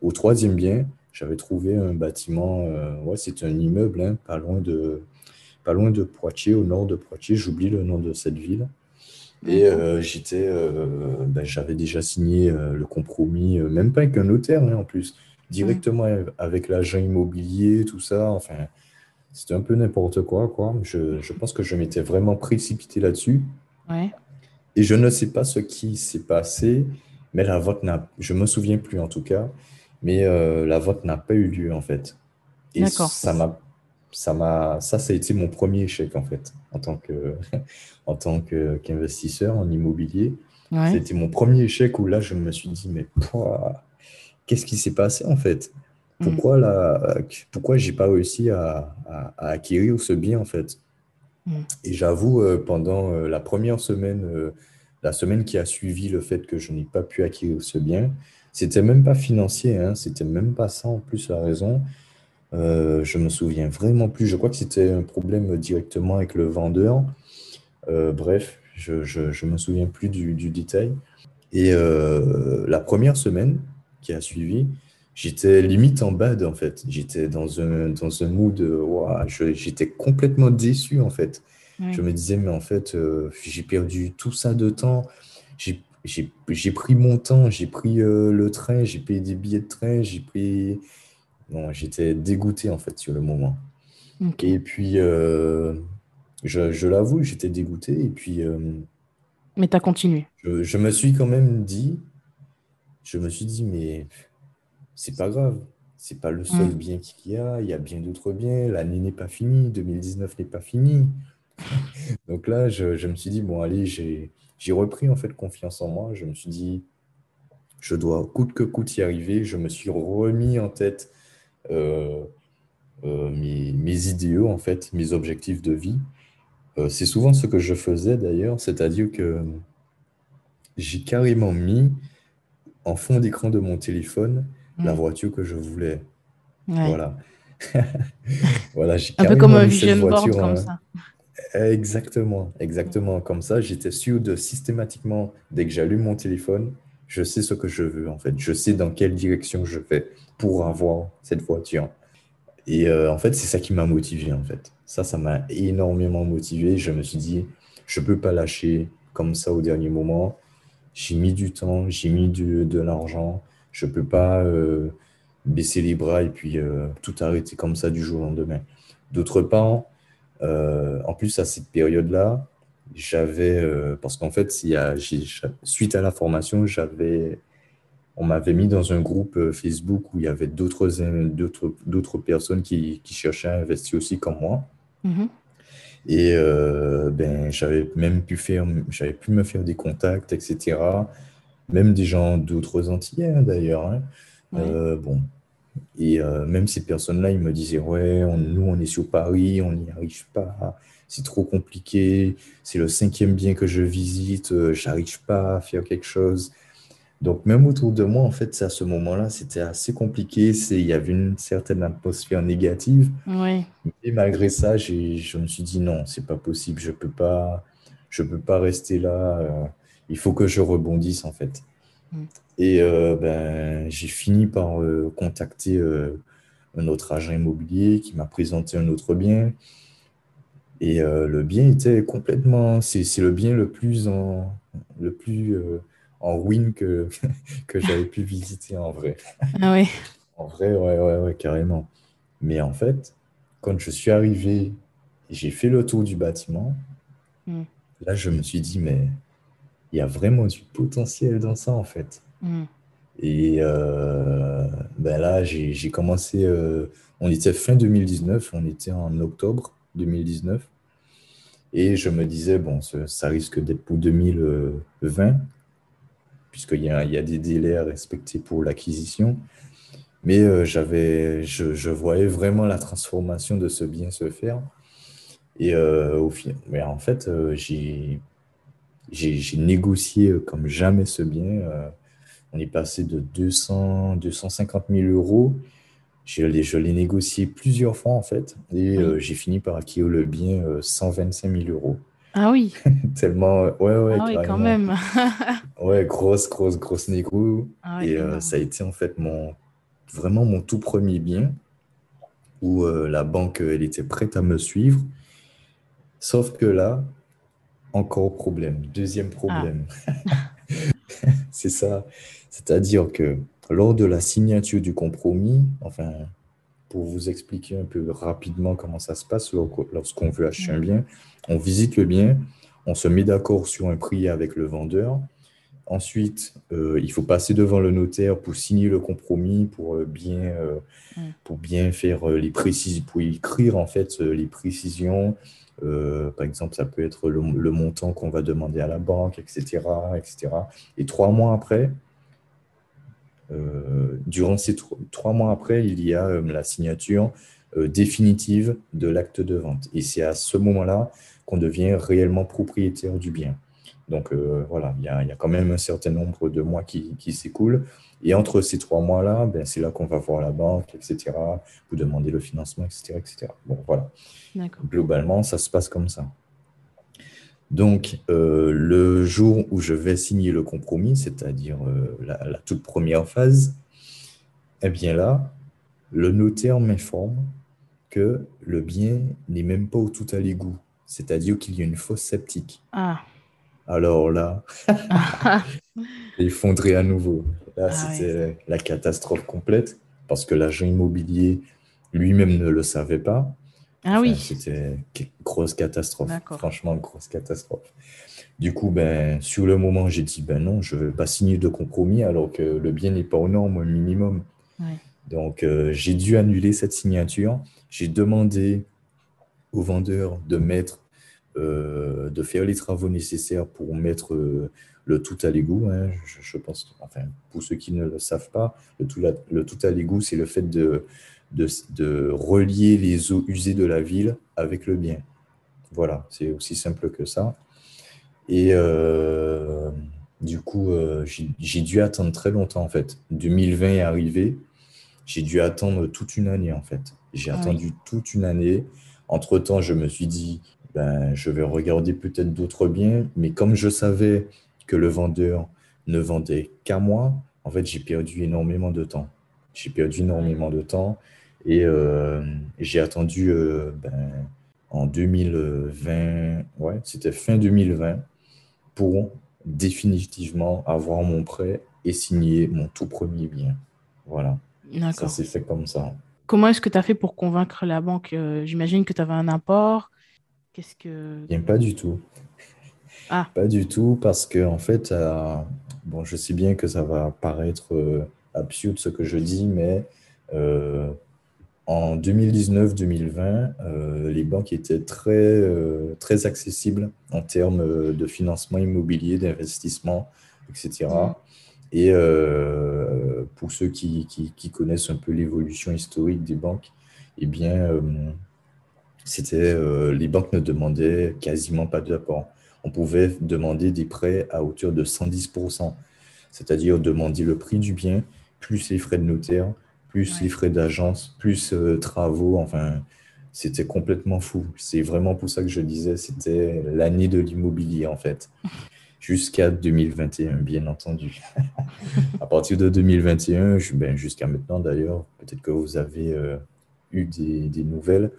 au troisième bien. J'avais trouvé un bâtiment, ouais, c'est un immeuble, hein, pas loin de, pas loin de Poitiers, au nord de Poitiers. J'oublie le nom de cette ville. Et euh, j'étais, euh, ben, j'avais déjà signé euh, le compromis, même pas avec un notaire hein, en plus, directement avec l'agent immobilier, tout ça. Enfin, c'était un peu n'importe quoi, quoi. Je, je, pense que je m'étais vraiment précipité là-dessus. Ouais. Et je ne sais pas ce qui s'est passé, mais la vote n'a, je me souviens plus en tout cas, mais la vote n'a pas eu lieu en fait. Et ça m'a ça m'a, ça, ça a été mon premier échec en fait, en tant que, en tant qu'investisseur en immobilier. C'était mon premier échec où là, je me suis dit, mais qu'est-ce qui s'est passé en fait? Mm. Pourquoi là, pourquoi j'ai pas réussi à, à, acquérir ce bien en fait? Mm. Et j'avoue, euh, pendant euh, la première semaine, euh, la semaine qui a suivi le fait que je n'ai pas pu acquérir ce bien, c'était même pas financier, hein, c'était même pas ça en plus la raison. Euh, je me souviens vraiment plus. Je crois que c'était un problème directement avec le vendeur. Euh, bref, je, je, me souviens plus du, détail. Et euh, la première semaine qui a suivi, j'étais limite en bad en fait. J'étais dans un, dans un mood, wow, j'étais complètement déçu en fait. Je me disais, mais en fait, j'ai perdu tout ça de temps. J'ai pris mon temps, j'ai pris le train, j'ai payé des billets de train, j'ai pris j'étais dégoûté en fait sur le moment. Et puis, euh, je, l'avoue, j'étais dégoûté. Et puis. Euh, mais tu as continué. Je, me suis quand même dit, je me suis dit, mais c'est pas grave. C'est pas le seul bien qu'il y a. Il y a bien d'autres biens. L'année n'est pas finie. 2019 n'est pas fini. Donc là, je, je, me suis dit, bon, allez, j'ai repris en fait confiance en moi. Je me suis dit, je dois coûte que coûte y arriver. Je me suis remis en tête mes, mes, idéaux, en fait, mes objectifs de vie. Euh, c'est souvent ce que je faisais d'ailleurs, c'est-à-dire que j'ai carrément mis en fond d'écran de mon téléphone la voiture que je voulais. Voilà. voilà, j'ai un peu comme un vision board comme ça. Exactement, exactement comme ça. J'étais sûr de systématiquement, dès que j'allume mon téléphone, je sais ce que je veux en fait. Je sais dans quelle direction je vais pour avoir cette voiture. Et euh, en fait, c'est ça qui m'a motivé en fait. Ça, ça m'a énormément motivé. Je me suis dit, je peux pas lâcher comme ça au dernier moment. J'ai mis du temps, j'ai mis de l'argent. Je peux pas euh, baisser les bras et puis euh, tout arrêter comme ça du jour au lendemain. D'autre part, en plus à cette période-là, j'avais, euh, parce qu'en fait, il y a, suite à la formation, j'avais, on m'avait mis dans un groupe euh, Facebook où il y avait d'autres, d'autres, personnes qui, qui, cherchaient à investir aussi comme moi. Mm-hmm. Et euh, ben, j'avais même pu faire, j'avais pu me faire des contacts, etc. Même des gens d'autres Antillais, hein, d'ailleurs. Hein. bon. Et même ces personnes-là, ils me disaient, ouais, nous, on est sur Paris, on n'y arrive pas c'est trop compliqué, c'est le cinquième bien que je visite, euh, j'arrive pas à faire quelque chose. Donc même autour de moi, en fait, à ce moment-là, c'était assez compliqué. Il y avait une certaine atmosphère négative. Oui. Et malgré ça, je me suis dit non, c'est pas possible. Je peux pas, je peux pas rester là. Euh, il faut que je rebondisse en fait. Et euh, ben, j'ai fini par contacter un autre agent immobilier qui m'a présenté un autre bien. Et euh, le bien était complètement, c'est le bien le plus en, le plus, euh, en ruine que, que j'avais pu visiter en vrai. Ah oui. En vrai, ouais, ouais, ouais, carrément. Mais en fait, quand je suis arrivé et j'ai fait le tour du bâtiment, hmm. là, je me suis dit, mais il y a vraiment du potentiel dans ça, en fait. Hmm. Et euh, ben là, j'ai commencé, on était fin 2019, on était en octobre 2019. Et je me disais, bon, ça, risque d'être pour 2020, puisqu'il y y a des délais à respecter pour l'acquisition. Mais euh, je, je, voyais vraiment la transformation de ce bien se faire. Et au final, mais en fait, j'ai négocié comme jamais ce bien. On est passé de 200, 250 000 euros. Je l'ai négocié plusieurs fois en fait. Et j'ai fini par acquérir le bien 125 000 euros. Ah oui. Tellement, ouais, ouais, ah oui, quand même. ouais, grosse, grosse, grosse négo. Ah et ça a été en fait mon, vraiment mon tout premier bien où la banque, elle était prête à me suivre. Sauf que là, encore problème. Deuxième ah. problème. c'est ça. C'est-à-dire que lors de la signature du compromis, enfin, pour vous expliquer un peu rapidement comment ça se passe lorsqu'on veut acheter un bien, on visite le bien, on se met d'accord sur un prix avec le vendeur. Ensuite, euh, il faut passer devant le notaire pour signer le compromis, pour euh, bien, euh, pour bien faire les précisions, pour écrire en fait les précisions, euh, par exemple, ça peut être le, montant qu'on va demander à la banque, etc. etc. Et trois mois après, durant ces trois mois après, il y a euh, la signature définitive de l'acte de vente. Et c'est à ce moment-là qu'on devient réellement propriétaire du bien. Donc voilà, il y, a, quand même un certain nombre de mois qui, qui s'écoulent. Et entre ces trois mois-là, ben, c'est là qu'on va voir la banque, etc., vous demander le financement, etc. etc. Bon, voilà. Globalement, ça se passe comme ça. Donc, euh, le jour où je vais signer le compromis, c'est-à-dire euh, la, toute première phase, eh bien là, le notaire m'informe que le bien n'est même pas au tout à l'égout, c'est-à-dire qu'il y a une fosse sceptique. Ah. Alors là, effondré à nouveau. Là, ah c'était la catastrophe complète parce que l'agent immobilier lui-même ne le savait pas. Ah oui. C'était une grosse catastrophe. Franchement, grosse catastrophe. Du coup, ben, sur le moment, j'ai dit, ben non, je ne vais pas signer de compromis alors que le bien n'est pas aux normes, au minimum. Donc, euh, j'ai dû annuler cette signature. J'ai demandé au vendeur de mettre, euh, de faire les travaux nécessaires pour mettre euh, le tout à l'égout. Hein. Je, pense, enfin, pour ceux qui ne le savent pas, le tout, le tout à l'égout, c'est le fait de de, relier les eaux usées de la ville avec le bien. Voilà, c'est aussi simple que ça. Et euh, du coup, euh, j'ai dû attendre très longtemps en fait. 2020 est arrivé, j'ai dû attendre toute une année en fait. J'ai ah attendu toute une année. Entre-temps, je me suis dit, ben, je vais regarder peut-être d'autres biens, mais comme je savais que le vendeur ne vendait qu'à moi, en fait, j'ai perdu énormément de temps. J'ai perdu énormément de temps. Et euh, j'ai attendu euh, ben, en 2020, ouais, c'était fin 2020, pour définitivement avoir mon prêt et signer mon tout premier bien. Voilà. Ça s'est fait comme ça. Comment est-ce que tu as fait pour convaincre la banque? Euh, J'imagine que tu avais un apport. Qu'est-ce que. Bien, pas du tout. Ah. Pas du tout, parce que en fait, bon, je sais bien que ça va paraître absurde ce que je dis, mais en 2019-2020, euh, les banques étaient très, euh, très accessibles en termes euh, de financement immobilier, d'investissement, etc. Et pour ceux qui, qui, connaissent un peu l'évolution historique des banques, eh bien, c'était, les banques ne demandaient quasiment pas d'apport. On pouvait demander des prêts à hauteur de 110%, c'est-à-dire demander le prix du bien, plus les frais de notaire, plus les frais d'agence, plus euh, travaux. Enfin, c'était complètement fou. C'est vraiment pour ça que je disais, c'était l'année de l'immobilier en fait. Jusqu'à 2021, bien entendu. à partir de 2021, ben, jusqu'à maintenant d'ailleurs, peut-être que vous avez euh, eu des, nouvelles,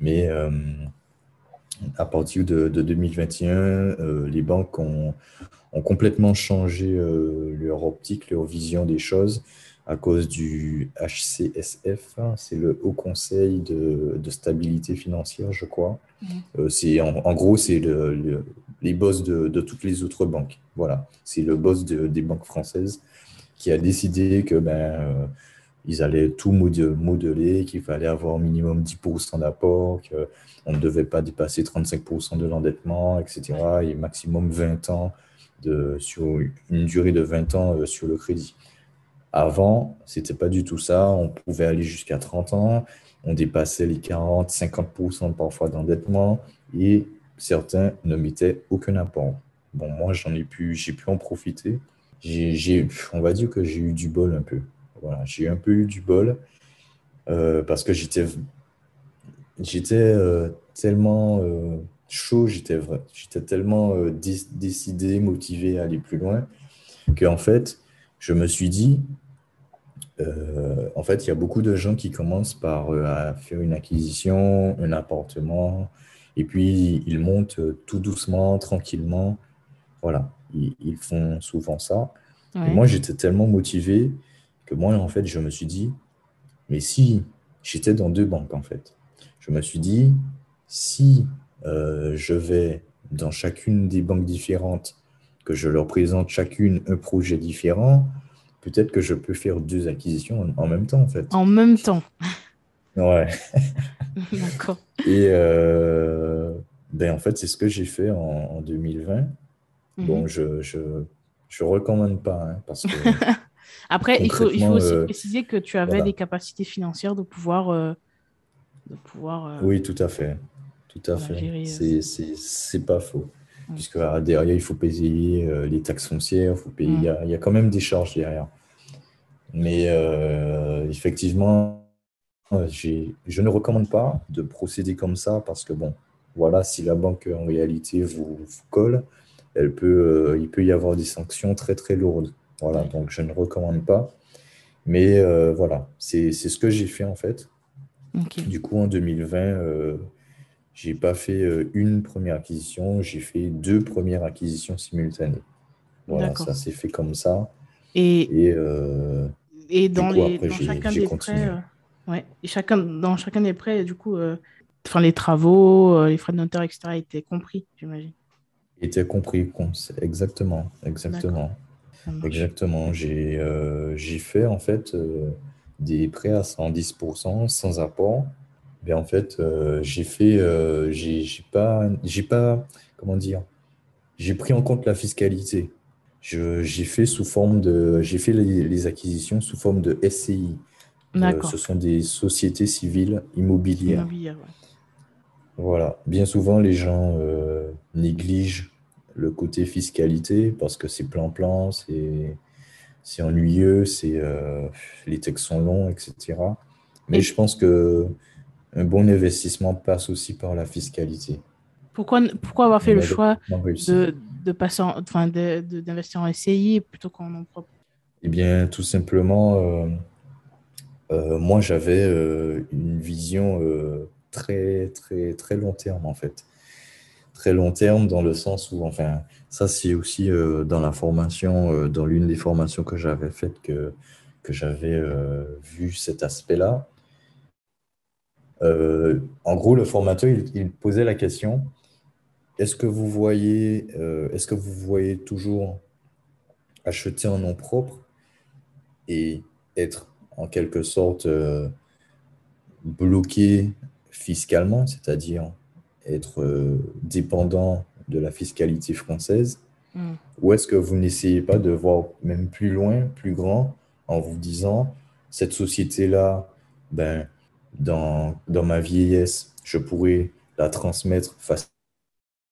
mais euh, à partir de, 2021, les banques ont, ont complètement changé leur optique, leur vision des choses à cause du HCSF, hein, c'est le Haut Conseil de, stabilité financière, je crois. Euh, c'est en, gros, c'est le, les boss de, toutes les autres banques. Voilà, c'est le boss des banques françaises qui a décidé que ben euh, ils allaient tout modeler, qu'il fallait avoir au minimum 10% d'apport, qu'on ne devait pas dépasser 35% de l'endettement, etc. Et maximum 20 ans de, sur une durée de 20 ans euh, sur le crédit. Avant, c'était pas du tout ça. On pouvait aller jusqu'à 30 ans. On dépassait les 40, 50% parfois d'endettement. et certains ne mettaient aucun apport. Bon, moi, j'en ai pu, j'ai pu en profiter. J'ai, on va dire que j'ai eu du bol un peu. Voilà, j'ai un peu eu du bol euh, parce que j'étais, j'étais euh, tellement euh, chaud, j'étais, j'étais tellement décidé, motivé à aller plus loin qu'en fait, je me suis dit, en fait, il y a beaucoup de gens qui commencent par à faire une acquisition, un appartement, et puis ils montent tout doucement, tranquillement. Voilà, ils, font souvent ça. Et moi, j'étais tellement motivé que moi, en fait, je me suis dit, mais si j'étais dans deux banques, en fait, je me suis dit, si euh, je vais dans chacune des banques différentes, que je leur présente chacune un projet différent, peut-être que je peux faire deux acquisitions en, même temps, en fait. En même temps. Ouais. D'accord. Et euh, ben, en fait, c'est ce que j'ai fait en 2020. Bon, mhm. je, je, je recommande pas, hein, parce que. Après, il faut, il faut aussi euh, préciser que tu avais des capacités financières de pouvoir. Euh, de pouvoir oui, tout à fait. Tout à fait. C'est pas faux. Puisque ah, derrière, il faut payer les taxes foncières, faut payer, il, y a, il y, a, quand même des charges derrière. Mais effectivement, je ne recommande pas de procéder comme ça parce que, bon, voilà, si la banque en réalité vous, vous colle, elle peut, euh, il peut y avoir des sanctions très très lourdes. Voilà, donc je ne recommande pas. Mais euh, voilà, c'est ce que j'ai fait en fait. Du coup, en 2020, euh, j'ai pas fait euh, une première acquisition, j'ai fait deux premières acquisitions simultanées. Voilà, ça s'est fait comme ça. Et, et, et dans, les, dans chacun des prêts, ouais, et chacun, dans chacun des prêts, du coup, enfin, les travaux, les frais de notaire, etc., étaient compris, j'imagine était compris. Exactement, exactement. Exactement. J'ai euh, fait en fait euh, des prêts à 110% sans apport. Mais en fait, euh, j'ai fait, j'ai pas, j'ai pas, comment dire, j'ai pris en compte la fiscalité. J'ai fait sous forme de, j'ai fait les, acquisitions sous forme de SCI. ce sont des sociétés civiles immobilières. Voilà. Bien souvent, les gens négligent le côté fiscalité parce que c'est plan-plan, c'est ennuyeux, c'est euh, les textes sont longs, etc. Mais je pense que un bon investissement passe aussi par la fiscalité. Pourquoi, pourquoi avoir fait le choix de, de passer enfin d'investir en SCI plutôt qu'en nom propre? Eh bien, tout simplement, euh, euh, moi j'avais une vision très très très long terme en fait très long terme dans le sens où, enfin, ça c'est aussi euh, dans la formation, euh, dans l'une des formations que j'avais faites que, que j'avais euh, vu cet aspect-là. En gros, le formateur, il, posait la question, est-ce que vous voyez, est-ce que vous voyez toujours acheter en nom propre et être en quelque sorte bloqué fiscalement, c'est-à-dire être euh, dépendant de la fiscalité française? Mm. Ou est-ce que vous n'essayez pas de voir même plus loin, plus grand, en vous disant, cette société-là, ben, dans, dans ma vieillesse, je pourrais la transmettre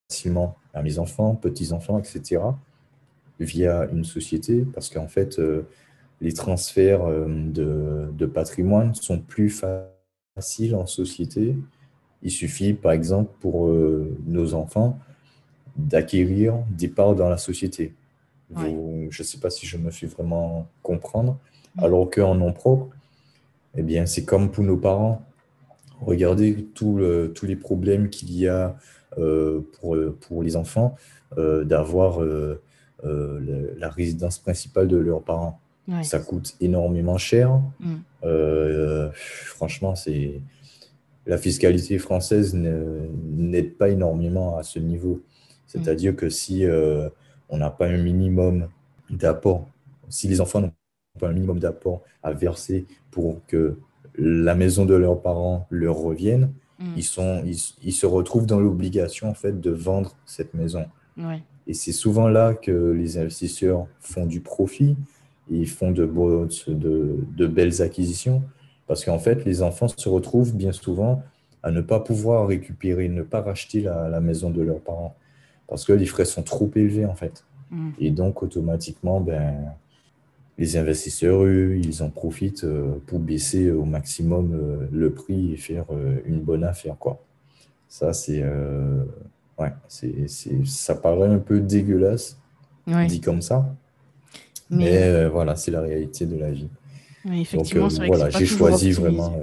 facilement à mes enfants, petits-enfants, etc., via une société, parce qu'en fait, euh, les transferts euh, de, de, patrimoine sont plus faciles en société il suffit, par exemple, pour euh, nos enfants, d'acquérir des parts dans la société. je ne sais pas si je me suis vraiment comprendre. Alors qu'en nom propre, eh bien, c'est comme pour nos parents. Regardez tous les problèmes qu'il y a euh, pour, pour les enfants euh, d'avoir la résidence principale de leurs parents. Ça coûte énormément cher. Mm. franchement, c'est la fiscalité française n'aide pas énormément à ce niveau. C'est-à-dire que si euh, on n'a pas un minimum d'apport, si les enfants n'ont pas un minimum d'apport à verser pour que la maison de leurs parents leur revienne, mm. ils, sont, ils, se retrouvent dans l'obligation en fait de vendre cette maison. Et c'est souvent là que les investisseurs font du profit, ils font de, de, de belles acquisitions parce qu'en fait, les enfants se retrouvent bien souvent à ne pas pouvoir récupérer, ne pas racheter la, maison de leurs parents parce que les frais sont trop élevés en fait. Mm. Et donc automatiquement, ben, les investisseurs, eux, ils en profitent euh, pour baisser au maximum euh, le prix et faire euh, une bonne affaire. Quoi. Ça, c'est, ouais, c'est, ça paraît un peu dégueulasse, dit comme ça. Mais, voilà, c'est la réalité de la vie. effectivement, Donc, voilà, j'ai choisi vraiment.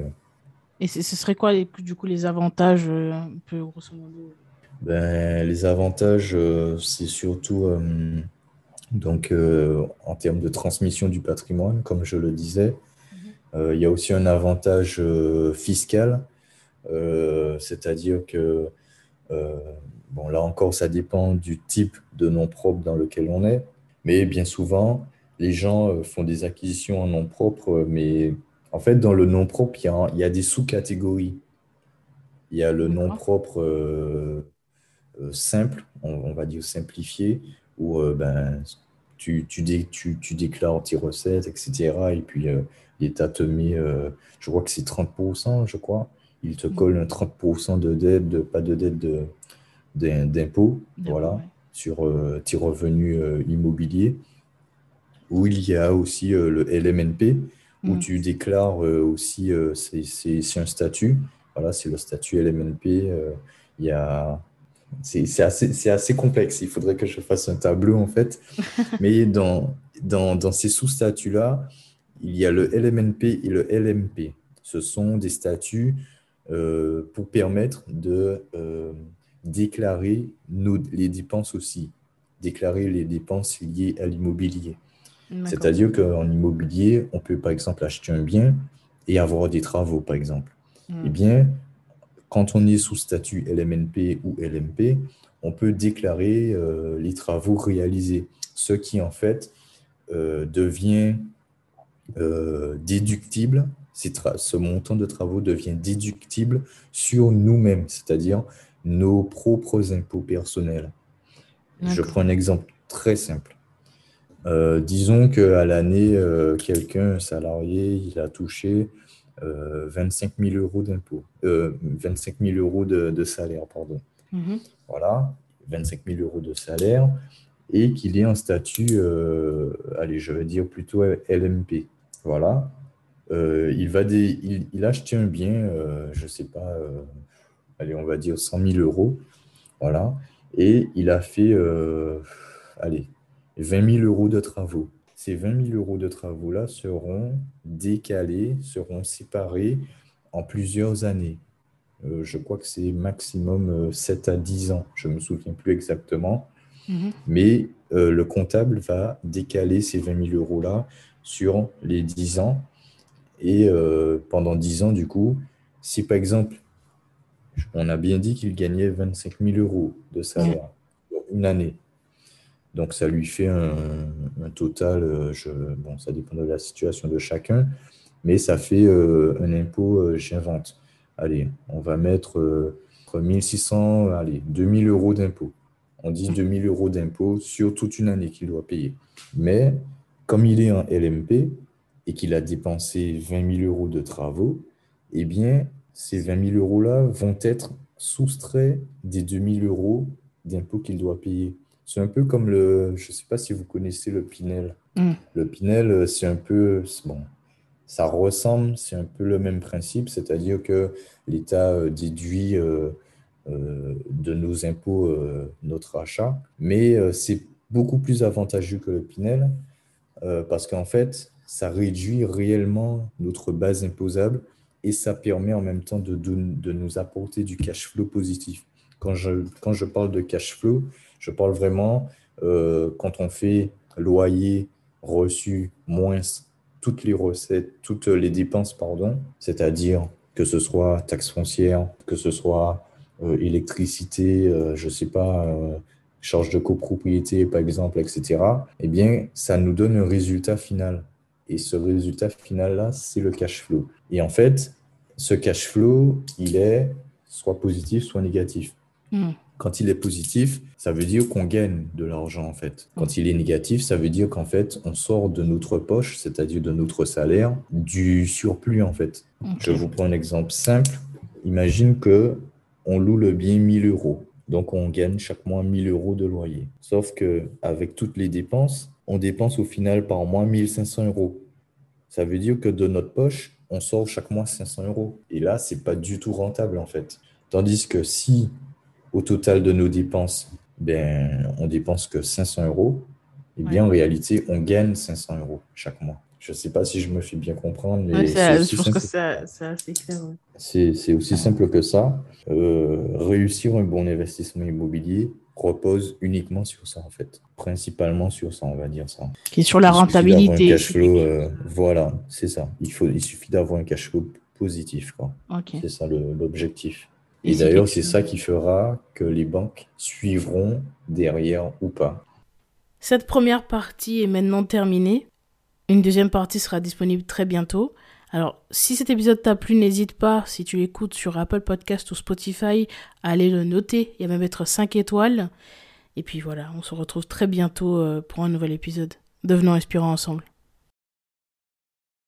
Et ce serait quoi, les, du coup, les avantages, un peu grosso modo? Ben, Les avantages, c'est surtout donc, euh, en termes de transmission du patrimoine, comme je le disais, mhm. euh, il y a aussi un avantage euh, fiscal, c'est-à-dire que, bon, là encore, ça dépend du type de nom propre dans lequel on est, mais bien souvent, les gens font des acquisitions en nom propre, mais en fait, dans le nom propre, il y a, des sous-catégories. Il y a le nom propre simple, on, va dire simplifié, où ben, tu, tu, tu, déclares tes recettes, etc. Et puis euh, l'État te met, euh, je crois que c'est 30%, je crois. Il te colle un 30% de dette, de, pas de dette d'impôt, voilà, sur euh, tes revenus immobiliers. Où il y a aussi le LMNP, où mm. tu déclares aussi, c'est un statut. Voilà, c'est le statut LMNP. il y a c'est assez, assez, complexe. Il faudrait que je fasse un tableau, en fait. Mais dans, dans, dans ces sous-statuts-là, il y a le LMNP et le LMP. Ce sont des statuts euh, pour permettre de euh, déclarer nos, les dépenses aussi, déclarer les dépenses liées à l'immobilier. C'est-à-dire qu'en immobilier, on peut par exemple acheter un bien et avoir des travaux, par exemple. Hmm. Eh bien, quand on est sous statut LMNP ou LMP, on peut déclarer euh, les travaux réalisés, ce qui en fait euh, devient euh, déductible, ce montant de travaux devient déductible sur nous-mêmes, c'est-à-dire nos propres impôts personnels. Je prends un exemple très simple. disons qu'à l'année, quelqu'un, salarié, il a touché 25 euh, 000 euros d'impôts, 25 000 euros de, salaire, pardon. Mhm. Voilà, 25 000 euros de salaire et qu'il est en statut, euh, allez, je vais dire plutôt LMP. Voilà. Euh, il, va des, il, il, a acheté un bien, je ne sais pas, allez, on va dire 100 000 euros. Voilà. Et il a fait, allez, 20 000 euros de travaux ces 20 000 euros de travaux-là seront décalés, seront séparés en plusieurs années. Euh, je crois que c'est maximum 7 euh, à 10 ans, je ne me souviens plus exactement. Mhm. Mais euh, le comptable va décaler ces 20 000 euros-là sur les 10 ans. Et pendant 10 ans, du coup, si par exemple, on a bien dit qu'il gagnait 25 000 euros de salaire une année, donc, ça lui fait un, total, euh, je, bon, ça dépend de la situation de chacun, mais ça fait euh, un impôt, euh, j'invente. Allez, on va mettre 1600, allez, 2000 euros d'impôt. On dit 2000 euros d'impôt sur toute une année qu'il doit payer. Mais comme il est en LMP et qu'il a dépensé 20 000 euros de travaux, eh bien, ces 20 000 euros-là vont être soustraits des 2000 euros d'impôt qu'il doit payer. C'est un peu comme le, je ne sais pas si vous connaissez le Pinel. Mm. Le Pinel, euh, c'est un peu, bon, ça ressemble, c'est un peu le même principe, c'est-à-dire que l'État euh, déduit euh, de nos impôts notre achat, mais c'est beaucoup plus avantageux que le Pinel parce qu'en fait, ça réduit réellement notre base imposable et ça permet en même temps de, de, de nous apporter du cash flow positif. Quand je, quand je parle de cash flow, je parle vraiment euh, quand on fait loyer reçu moins toutes les recettes, toutes les dépenses, pardon, c'est-à-dire que ce soit taxe foncière, que ce soit euh, électricité, euh, je ne sais pas, charge de copropriété par exemple, etc., eh bien, ça nous donne un résultat final. Et ce résultat final-là, c'est le cash flow. Et en fait, ce cash flow, il est soit positif, soit négatif. Hmm. Quand il est positif, ça veut dire qu'on gagne de l'argent en fait. Quand il est négatif, ça veut dire qu'en fait, on sort de notre poche, c'est-à-dire de notre salaire, du surplus en fait. Je vous prends un exemple simple. imagine que on loue le bien 1000 euros. Donc, on gagne chaque mois 1000 euros de loyer. Sauf que avec toutes les dépenses, on dépense au final par mois 1500 euros. Ça veut dire que de notre poche, on sort chaque mois 500 euros. Et là, c'est pas du tout rentable en fait. Tandis que si au total de nos dépenses, ben, on dépense que 500 euros, eh bien, en réalité, on gagne 500 euros chaque mois. Je ne sais pas si je me fais bien comprendre, mais c'est je pense que c'est assez clair. C'est aussi simple que ça. Euh, réussir un bon investissement immobilier repose uniquement sur ça, en fait. Principalement sur ça, on va dire ça. Qui est sur la rentabilité. cash flow, euh, voilà, c'est ça. Il, faut, il suffit d'avoir un cash flow positif. Quoi. C'est ça l'objectif. Et d'ailleurs, c'est ça qui fera que les banques suivront derrière ou pas. Cette première partie est maintenant terminée. Une deuxième partie sera disponible très bientôt. Alors, si cet épisode t'a plu, n'hésite pas, si tu l'écoutes sur Apple Podcast ou Spotify, à aller le noter et à même mettre 5 étoiles. Et puis voilà, on se retrouve très bientôt euh, pour un nouvel épisode. Devenons inspirants ensemble.